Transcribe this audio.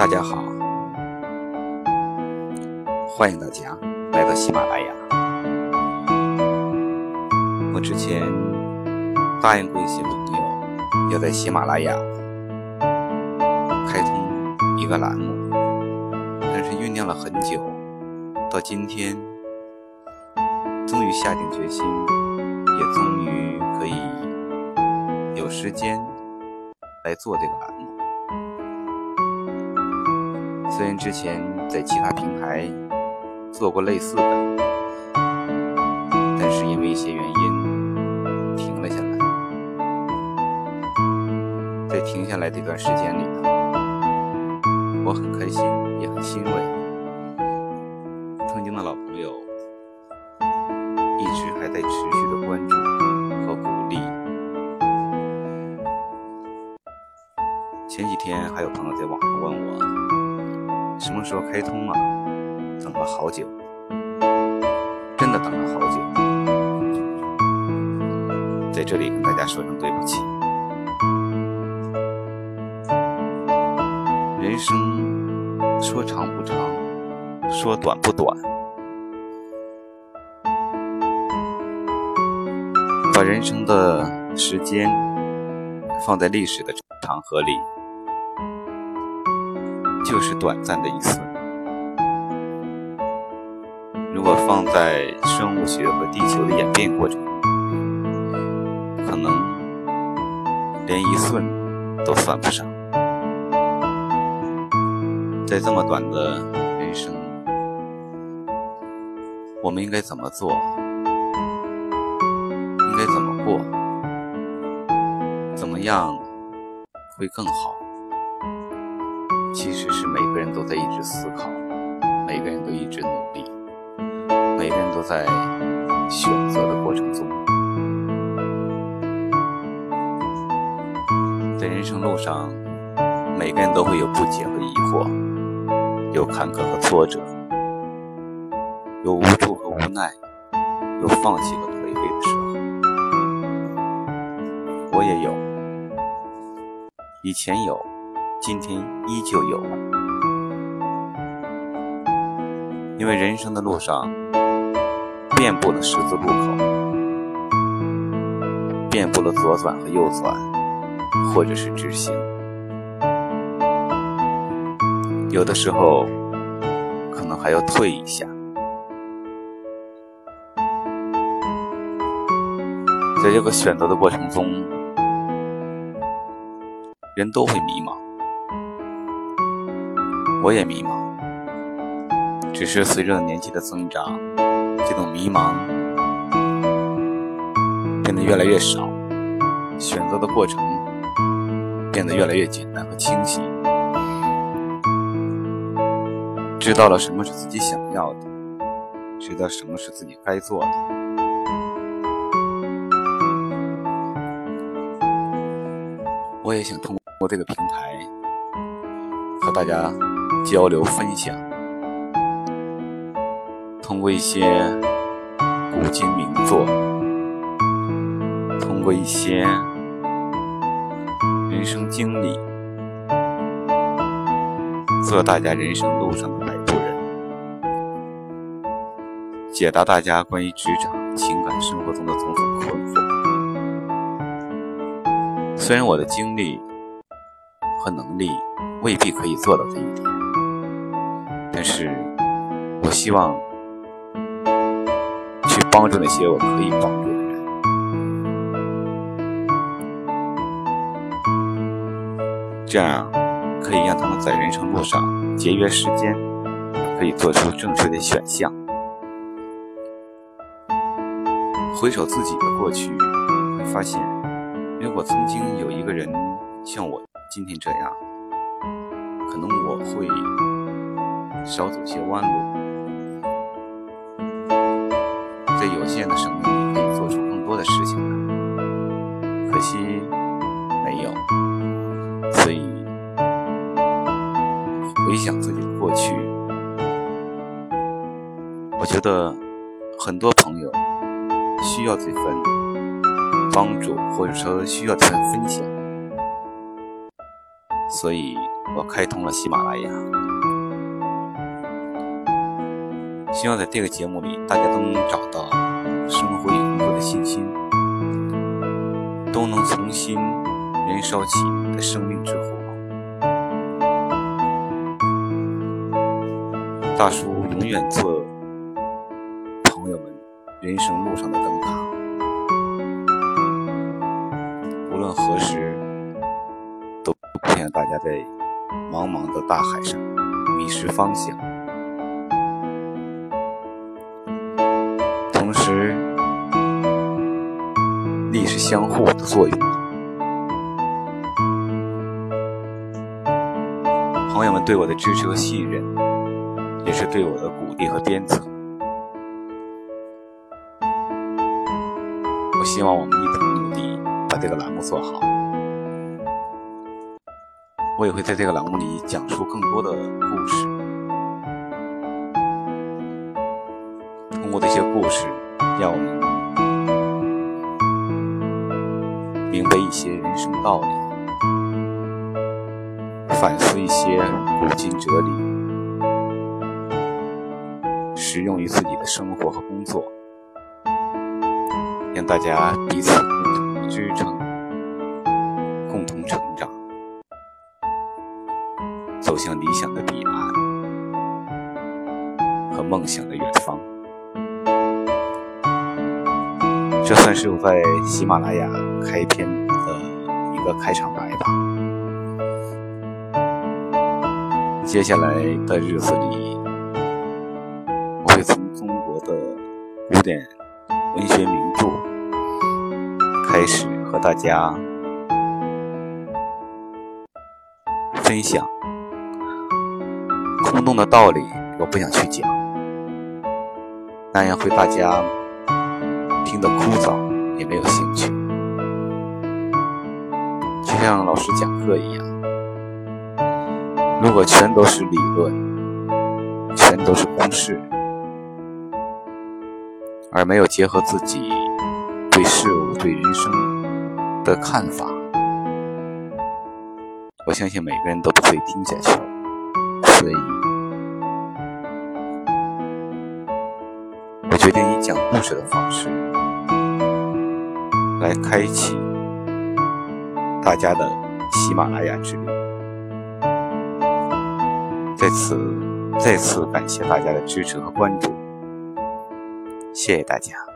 大家好，欢迎大家来到喜马拉雅。我之前答应过一些朋友，要在喜马拉雅开通一个栏目，但是酝酿了很久，到今天终于下定决心，也终于可以有时间来做这个栏目。虽然之前在其他平台做过类似的，但是因为一些原因停了下来。在停下来这段时间里呢，我很开心，也很欣慰。曾经的老朋友一直还在持续的关注和鼓励。前几天还有朋友在网上问我。什么时候开通啊？等了好久，真的等了好久。在这里跟大家说声对不起。人生说长不长，说短不短，把人生的时间放在历史的长河里。就是短暂的一次。如果放在生物学和地球的演变过程，可能连一寸都算不上。在这么短的人生，我们应该怎么做？应该怎么过？怎么样会更好？其实是每个人都在一直思考，每个人都一直努力，每个人都在选择的过程中。在人生路上，每个人都会有不解和疑惑，有坎坷和挫折，有无助和无奈，有放弃和颓废的时候。我也有，以前有。今天依旧有，因为人生的路上遍布了十字路口，遍布了左转和右转，或者是直行。有的时候可能还要退一下，在这个选择的过程中，人都会迷茫。我也迷茫，只是随着年纪的增长，这种迷茫变得越来越少，选择的过程变得越来越简单和清晰，知道了什么是自己想要的，知道什么是自己该做的。我也想通过这个平台和大家。交流分享，通过一些古今名作，通过一些人生经历，做大家人生路上的摆渡人，解答大家关于职场、情感生活中的种种困惑。虽然我的经历和能力未必可以做到这一点。但是，我希望去帮助那些我可以帮助的人，这样可以让他们在人生路上节约时间，可以做出正确的选项。回首自己的过去，会发现，如果曾经有一个人像我今天这样，可能我会。少走些弯路，在有限的生命里可以做出更多的事情来。可惜没有，所以回想自己的过去，我觉得很多朋友需要这份帮助，或者说需要这份分享，所以我开通了喜马拉雅。希望在这个节目里，大家都能找到生活与工作的信心，都能重新燃烧起的生命之火。大叔永远做朋友们人生路上的灯塔，无论何时，都不想大家在茫茫的大海上迷失方向。同时，力是相互的作用。朋友们对我的支持和信任，也是对我的鼓励和鞭策。我希望我们一同努力，把这个栏目做好。我也会在这个栏目里讲述更多的故事。通过这些故事，让我们明白一些人生道理，反思一些古今哲理，实用于自己的生活和工作，让大家彼此共同支撑，共同成长，走向理想的彼岸和梦想的远方。这算是我在喜马拉雅开篇的一个开场白吧。接下来的日子里，我会从中国的古典文学名著开始和大家分享。空洞的道理，我不想去讲，那样会大家。枯燥，也没有兴趣，就像老师讲课一样。如果全都是理论，全都是公式，而没有结合自己对事物、对人生的看法，我相信每个人都不会听下去。所以，我决定以讲故事的方式。来开启大家的喜马拉雅之旅。在此，再次感谢大家的支持和关注，谢谢大家。